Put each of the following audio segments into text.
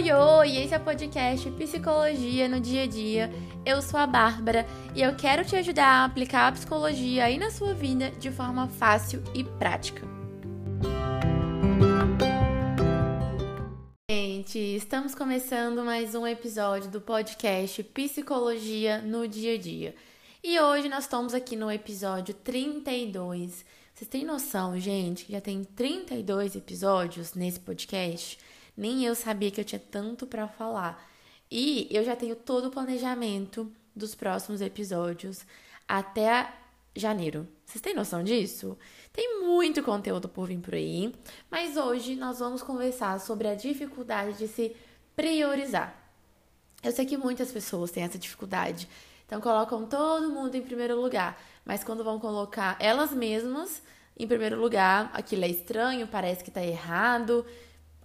Oi, oi! Esse é o podcast Psicologia no Dia a Dia. Eu sou a Bárbara e eu quero te ajudar a aplicar a psicologia aí na sua vida de forma fácil e prática. Gente, estamos começando mais um episódio do podcast Psicologia no Dia a Dia. E hoje nós estamos aqui no episódio 32. Vocês têm noção, gente, que já tem 32 episódios nesse podcast? Nem eu sabia que eu tinha tanto para falar. E eu já tenho todo o planejamento dos próximos episódios até janeiro. Vocês têm noção disso? Tem muito conteúdo por vir por aí, mas hoje nós vamos conversar sobre a dificuldade de se priorizar. Eu sei que muitas pessoas têm essa dificuldade, então colocam todo mundo em primeiro lugar, mas quando vão colocar elas mesmas em primeiro lugar, aquilo é estranho, parece que tá errado,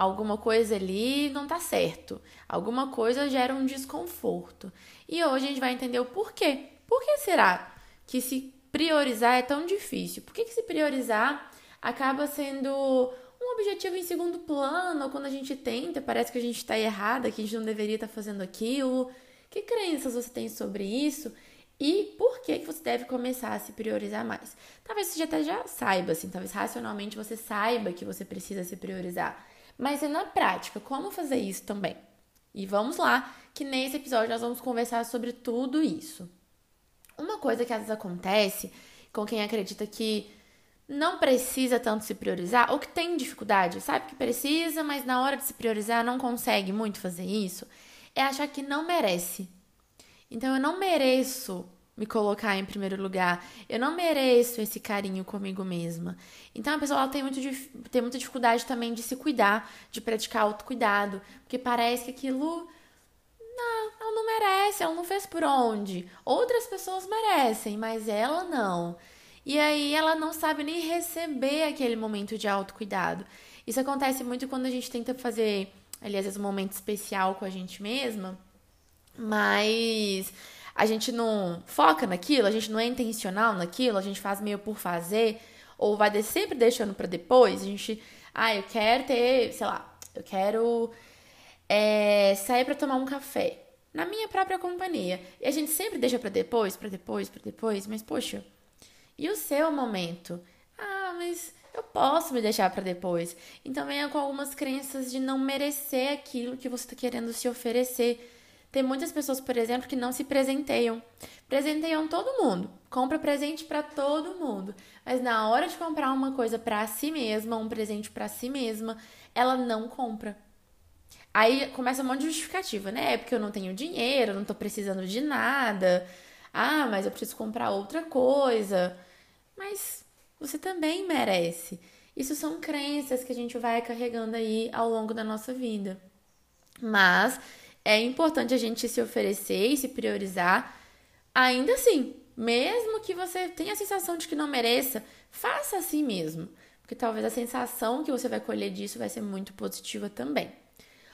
alguma coisa ali não tá certo, alguma coisa gera um desconforto. E hoje a gente vai entender o porquê. Por que será que se priorizar é tão difícil? Por que, que se priorizar acaba sendo um objetivo em segundo plano, ou quando a gente tenta, parece que a gente está errada, que a gente não deveria estar tá fazendo aquilo? Que crenças você tem sobre isso? E por que, que você deve começar a se priorizar mais? Talvez você até já saiba, assim, talvez racionalmente você saiba que você precisa se priorizar. Mas é na prática, como fazer isso também? E vamos lá, que nesse episódio nós vamos conversar sobre tudo isso. Uma coisa que às vezes acontece com quem acredita que não precisa tanto se priorizar, ou que tem dificuldade, sabe que precisa, mas na hora de se priorizar não consegue muito fazer isso, é achar que não merece. Então eu não mereço me colocar em primeiro lugar. Eu não mereço esse carinho comigo mesma. Então a pessoa tem, muito, tem muita dificuldade também de se cuidar, de praticar autocuidado, porque parece que aquilo. Não, ela não merece, ela não fez por onde. Outras pessoas merecem, mas ela não. E aí ela não sabe nem receber aquele momento de autocuidado. Isso acontece muito quando a gente tenta fazer, aliás, um momento especial com a gente mesma, mas a gente não foca naquilo, a gente não é intencional naquilo, a gente faz meio por fazer, ou vai sempre deixando para depois. A gente, ah, eu quero ter, sei lá, eu quero é, sair para tomar um café na minha própria companhia. E a gente sempre deixa para depois, para depois, para depois, mas poxa, e o seu momento? Ah, mas eu posso me deixar para depois. Então venha com algumas crenças de não merecer aquilo que você está querendo se oferecer tem muitas pessoas, por exemplo, que não se presenteiam. Presenteiam todo mundo, compra presente para todo mundo, mas na hora de comprar uma coisa para si mesma, um presente para si mesma, ela não compra. Aí começa um monte de justificativa, né? É porque eu não tenho dinheiro, não tô precisando de nada. Ah, mas eu preciso comprar outra coisa. Mas você também merece. Isso são crenças que a gente vai carregando aí ao longo da nossa vida. Mas é importante a gente se oferecer e se priorizar. Ainda assim, mesmo que você tenha a sensação de que não mereça, faça assim mesmo, porque talvez a sensação que você vai colher disso vai ser muito positiva também.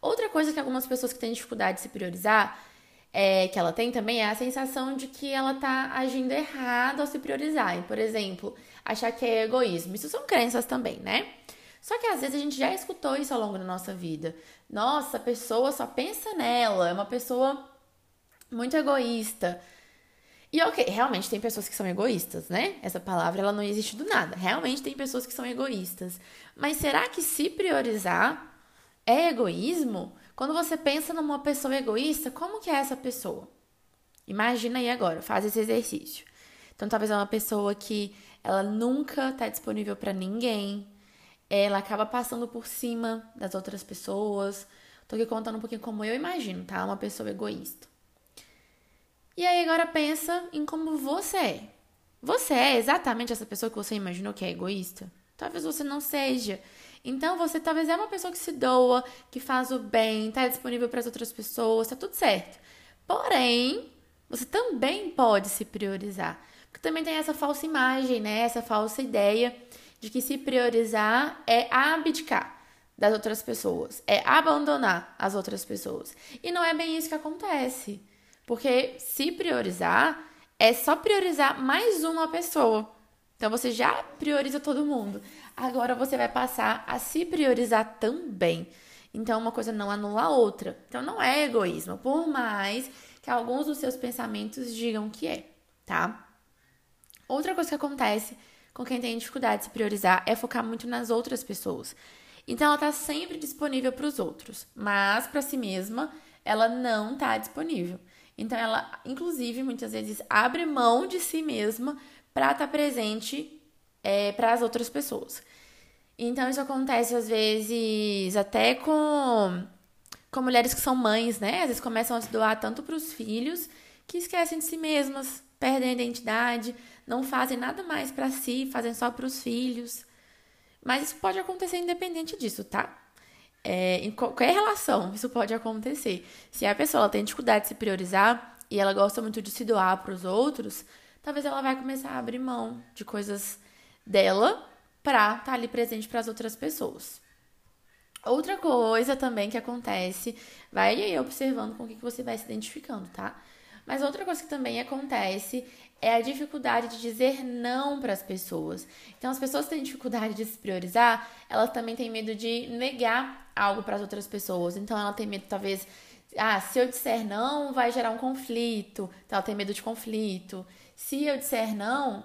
Outra coisa que algumas pessoas que têm dificuldade de se priorizar, é, que ela tem também, é a sensação de que ela tá agindo errado ao se priorizar. E, por exemplo, achar que é egoísmo. Isso são crenças também, né? Só que às vezes a gente já escutou isso ao longo da nossa vida. Nossa, a pessoa só pensa nela, é uma pessoa muito egoísta. E ok, realmente tem pessoas que são egoístas, né? Essa palavra ela não existe do nada. Realmente tem pessoas que são egoístas. Mas será que se priorizar é egoísmo? Quando você pensa numa pessoa egoísta, como que é essa pessoa? Imagina aí agora, faz esse exercício. Então talvez é uma pessoa que ela nunca está disponível para ninguém, ela acaba passando por cima das outras pessoas. Tô aqui contando um pouquinho como eu imagino, tá? Uma pessoa egoísta. E aí agora pensa em como você é. Você é exatamente essa pessoa que você imaginou que é egoísta? Talvez você não seja. Então você talvez é uma pessoa que se doa, que faz o bem, tá disponível para as outras pessoas, tá tudo certo. Porém, você também pode se priorizar. Porque também tem essa falsa imagem, né? Essa falsa ideia de que se priorizar é abdicar das outras pessoas, é abandonar as outras pessoas. E não é bem isso que acontece. Porque se priorizar é só priorizar mais uma pessoa. Então você já prioriza todo mundo. Agora você vai passar a se priorizar também. Então, uma coisa não anula a outra. Então, não é egoísmo, por mais que alguns dos seus pensamentos digam que é, tá? Outra coisa que acontece com quem tem dificuldade de se priorizar é focar muito nas outras pessoas. Então, ela tá sempre disponível para os outros, mas para si mesma, ela não tá disponível. Então, ela, inclusive, muitas vezes abre mão de si mesma para estar tá presente é, para as outras pessoas. Então, isso acontece às vezes até com, com mulheres que são mães, né? Às vezes começam a se doar tanto para os filhos que esquecem de si mesmas, perdem a identidade, não fazem nada mais para si, fazem só para os filhos. Mas isso pode acontecer independente disso, tá? É, em qualquer relação, isso pode acontecer. Se a pessoa tem dificuldade de se priorizar e ela gosta muito de se doar para os outros, talvez ela vai começar a abrir mão de coisas dela para estar tá ali presente para as outras pessoas. Outra coisa também que acontece, vai aí observando com o que você vai se identificando, tá? Mas outra coisa que também acontece é a dificuldade de dizer não para as pessoas. Então, as pessoas que têm dificuldade de se priorizar, elas também têm medo de negar algo para as outras pessoas. Então, ela tem medo, talvez, ah, se eu disser não, vai gerar um conflito. Então, ela tem medo de conflito. Se eu disser não,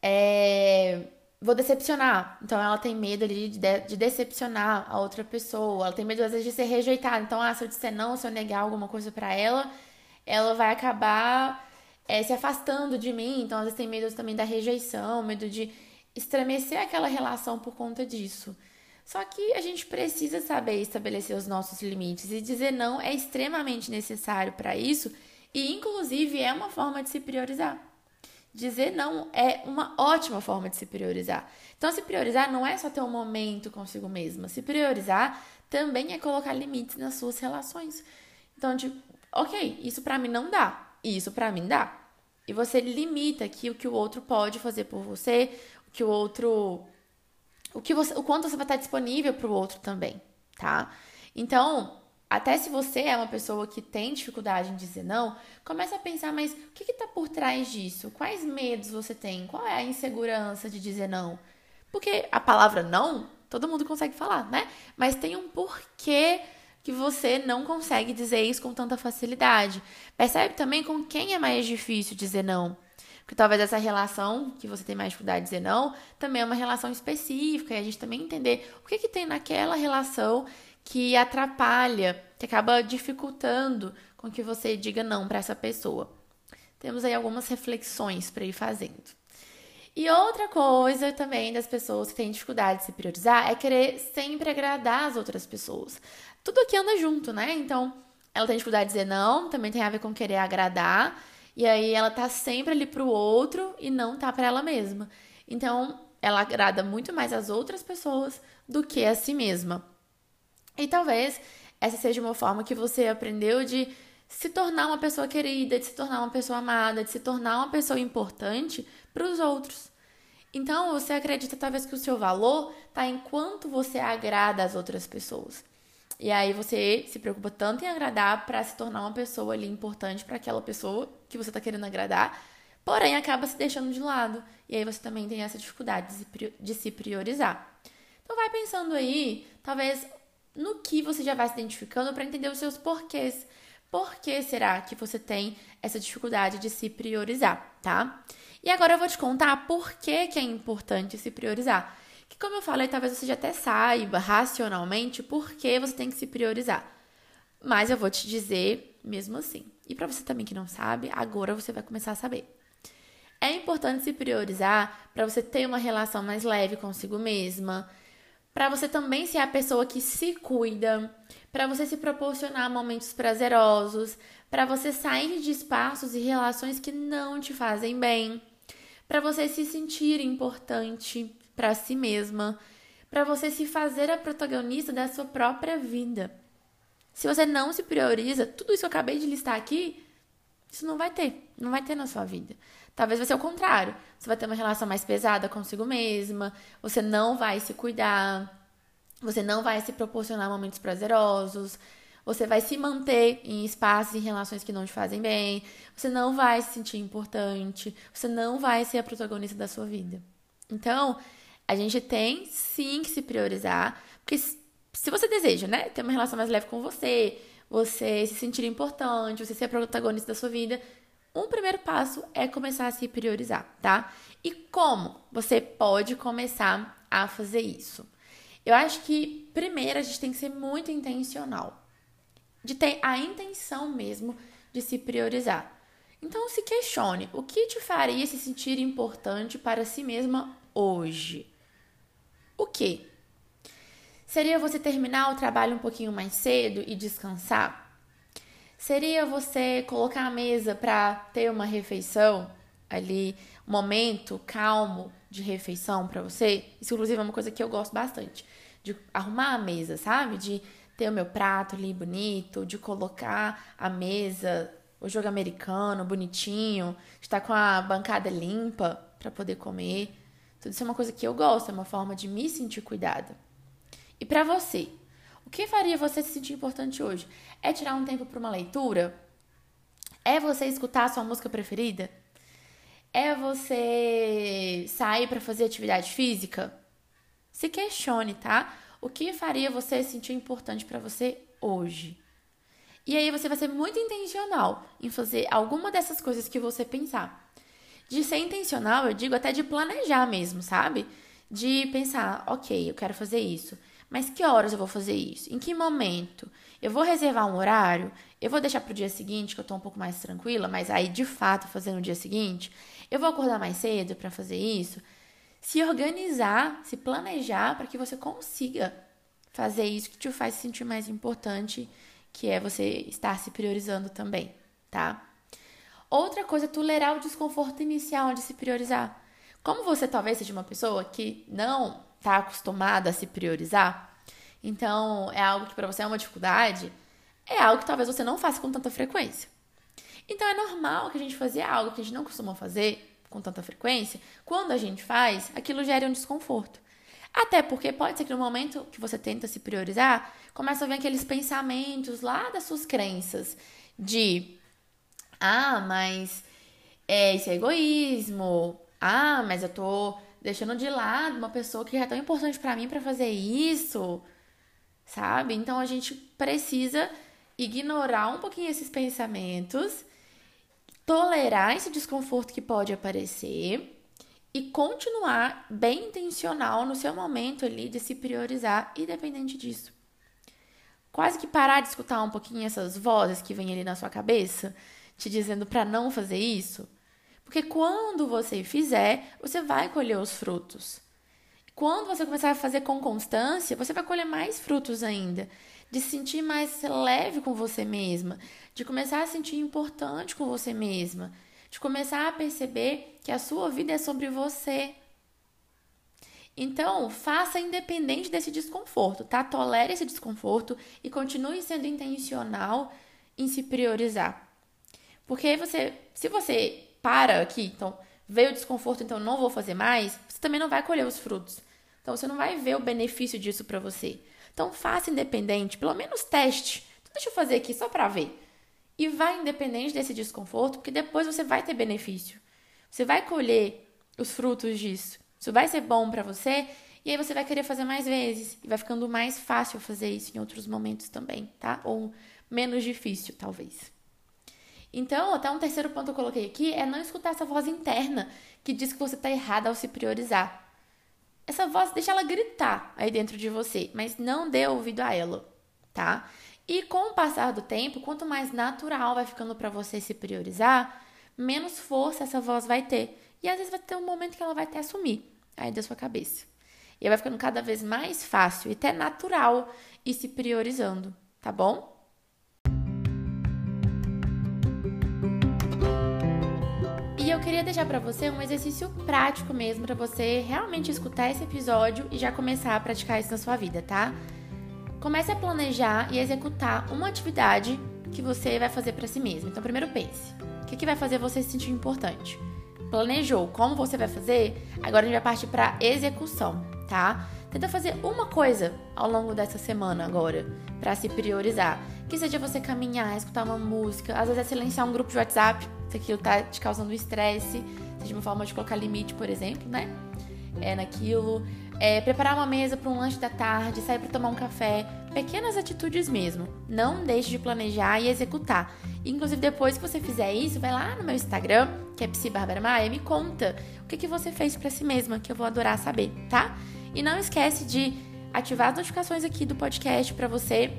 é, vou decepcionar. Então ela tem medo de, de, de, decepcionar a outra pessoa. Ela tem medo às vezes de ser rejeitada. Então, ah, se eu disser não, se eu negar alguma coisa para ela, ela vai acabar é, se afastando de mim. Então, às vezes tem medo também da rejeição, medo de estremecer aquela relação por conta disso. Só que a gente precisa saber estabelecer os nossos limites e dizer não é extremamente necessário para isso e, inclusive, é uma forma de se priorizar. Dizer não é uma ótima forma de se priorizar. Então, se priorizar não é só ter um momento consigo mesma. Se priorizar também é colocar limites nas suas relações. Então, tipo, ok, isso para mim não dá. Isso para mim dá. E você limita aqui o que o outro pode fazer por você, o que o outro. O, que você, o quanto você vai estar disponível para o outro também, tá? Então, até se você é uma pessoa que tem dificuldade em dizer não, comece a pensar, mas o que está por trás disso? Quais medos você tem? Qual é a insegurança de dizer não? Porque a palavra não, todo mundo consegue falar, né? Mas tem um porquê que você não consegue dizer isso com tanta facilidade. Percebe também com quem é mais difícil dizer não. Porque talvez essa relação que você tem mais dificuldade de dizer não também é uma relação específica e a gente também entender o que, que tem naquela relação que atrapalha, que acaba dificultando com que você diga não para essa pessoa. Temos aí algumas reflexões para ir fazendo. E outra coisa também das pessoas que têm dificuldade de se priorizar é querer sempre agradar as outras pessoas. Tudo aqui anda junto, né? Então, ela tem dificuldade de dizer não, também tem a ver com querer agradar, e aí ela tá sempre ali pro outro e não tá para ela mesma. Então, ela agrada muito mais as outras pessoas do que a si mesma. E talvez essa seja uma forma que você aprendeu de se tornar uma pessoa querida, de se tornar uma pessoa amada, de se tornar uma pessoa importante para os outros. Então, você acredita talvez que o seu valor está em quanto você agrada as outras pessoas. E aí você se preocupa tanto em agradar para se tornar uma pessoa ali importante para aquela pessoa que você está querendo agradar, porém acaba se deixando de lado. E aí você também tem essa dificuldade de se priorizar. Então vai pensando aí, talvez no que você já vai se identificando para entender os seus porquês. Por que será que você tem essa dificuldade de se priorizar, tá? E agora eu vou te contar por que, que é importante se priorizar. Que como eu falei, talvez você já até saiba racionalmente por que você tem que se priorizar. Mas eu vou te dizer mesmo assim. E para você também que não sabe, agora você vai começar a saber. É importante se priorizar para você ter uma relação mais leve consigo mesma, para você também ser a pessoa que se cuida, para você se proporcionar momentos prazerosos, para você sair de espaços e relações que não te fazem bem, para você se sentir importante para si mesma, para você se fazer a protagonista da sua própria vida. Se você não se prioriza, tudo isso que eu acabei de listar aqui, isso não vai ter, não vai ter na sua vida. Talvez vai ser o contrário. Você vai ter uma relação mais pesada consigo mesma, você não vai se cuidar, você não vai se proporcionar momentos prazerosos, você vai se manter em espaços e relações que não te fazem bem, você não vai se sentir importante, você não vai ser a protagonista da sua vida. Então, a gente tem sim que se priorizar, porque se você deseja, né, ter uma relação mais leve com você, você se sentir importante, você ser protagonista da sua vida, um primeiro passo é começar a se priorizar, tá? E como você pode começar a fazer isso? Eu acho que primeiro a gente tem que ser muito intencional, de ter a intenção mesmo de se priorizar. Então se questione, o que te faria se sentir importante para si mesma hoje? O que? Seria você terminar o trabalho um pouquinho mais cedo e descansar? Seria você colocar a mesa para ter uma refeição ali, um momento calmo de refeição para você? Isso, inclusive, é uma coisa que eu gosto bastante. De arrumar a mesa, sabe? De ter o meu prato ali bonito, de colocar a mesa, o jogo americano bonitinho, estar com a bancada limpa para poder comer. Tudo isso é uma coisa que eu gosto, é uma forma de me sentir cuidada. E para você, o que faria você se sentir importante hoje? É tirar um tempo para uma leitura? É você escutar a sua música preferida? É você sair para fazer atividade física? Se questione, tá? O que faria você se sentir importante para você hoje? E aí você vai ser muito intencional em fazer alguma dessas coisas que você pensar. De ser intencional, eu digo até de planejar mesmo, sabe? De pensar, ok, eu quero fazer isso. Mas que horas eu vou fazer isso? Em que momento? Eu vou reservar um horário? Eu vou deixar para o dia seguinte, que eu estou um pouco mais tranquila, mas aí de fato fazer no dia seguinte? Eu vou acordar mais cedo para fazer isso? Se organizar, se planejar para que você consiga fazer isso que te faz se sentir mais importante, que é você estar se priorizando também, tá? Outra coisa é tolerar o desconforto inicial de se priorizar. Como você talvez seja uma pessoa que não está acostumada a se priorizar, então é algo que para você é uma dificuldade, é algo que talvez você não faça com tanta frequência. Então é normal que a gente fazer algo que a gente não costuma fazer com tanta frequência, quando a gente faz, aquilo gera um desconforto. Até porque pode ser que no momento que você tenta se priorizar, começa a vir aqueles pensamentos lá das suas crenças de ah, mas é, isso é egoísmo. Ah, mas eu tô deixando de lado uma pessoa que é tão importante para mim para fazer isso, sabe? Então a gente precisa ignorar um pouquinho esses pensamentos, tolerar esse desconforto que pode aparecer e continuar bem intencional no seu momento ali de se priorizar, independente disso. Quase que parar de escutar um pouquinho essas vozes que vêm ali na sua cabeça, te dizendo para não fazer isso porque quando você fizer, você vai colher os frutos. Quando você começar a fazer com constância, você vai colher mais frutos ainda. De se sentir mais leve com você mesma, de começar a sentir importante com você mesma, de começar a perceber que a sua vida é sobre você. Então, faça independente desse desconforto, tá? Tolere esse desconforto e continue sendo intencional em se priorizar. Porque você, se você para aqui, então veio o desconforto, então não vou fazer mais, você também não vai colher os frutos. Então você não vai ver o benefício disso para você. Então faça independente, pelo menos teste. Então, deixa eu fazer aqui só para ver. E vá independente desse desconforto, porque depois você vai ter benefício. Você vai colher os frutos disso. Isso vai ser bom para você e aí você vai querer fazer mais vezes e vai ficando mais fácil fazer isso em outros momentos também, tá? Ou menos difícil, talvez. Então, até um terceiro ponto que eu coloquei aqui é não escutar essa voz interna que diz que você está errada ao se priorizar. Essa voz deixa ela gritar aí dentro de você, mas não dê ouvido a ela, tá? E com o passar do tempo, quanto mais natural vai ficando para você se priorizar, menos força essa voz vai ter. E às vezes vai ter um momento que ela vai até assumir aí da sua cabeça. E vai ficando cada vez mais fácil e até natural ir se priorizando, tá bom? Queria deixar para você um exercício prático mesmo para você realmente escutar esse episódio e já começar a praticar isso na sua vida, tá? Comece a planejar e executar uma atividade que você vai fazer para si mesmo. Então, primeiro pense: o que, que vai fazer você se sentir importante? Planejou como você vai fazer? Agora a gente vai partir para execução, tá? Tenta fazer uma coisa ao longo dessa semana agora para se priorizar. Que seja você caminhar, escutar uma música, às vezes é silenciar um grupo de WhatsApp, se aquilo tá te causando estresse, seja uma forma de colocar limite, por exemplo, né? É naquilo. é, preparar uma mesa para um lanche da tarde, sair para tomar um café, pequenas atitudes mesmo. Não deixe de planejar e executar. Inclusive, depois que você fizer isso, vai lá no meu Instagram, que é Psi Bárbara Maia, e me conta o que, que você fez para si mesma, que eu vou adorar saber, tá? E não esquece de ativar as notificações aqui do podcast para você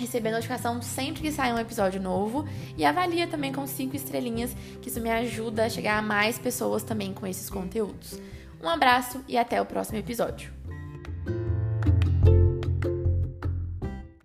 receber notificação sempre que sair um episódio novo e avalia também com cinco estrelinhas, que isso me ajuda a chegar a mais pessoas também com esses conteúdos. Um abraço e até o próximo episódio.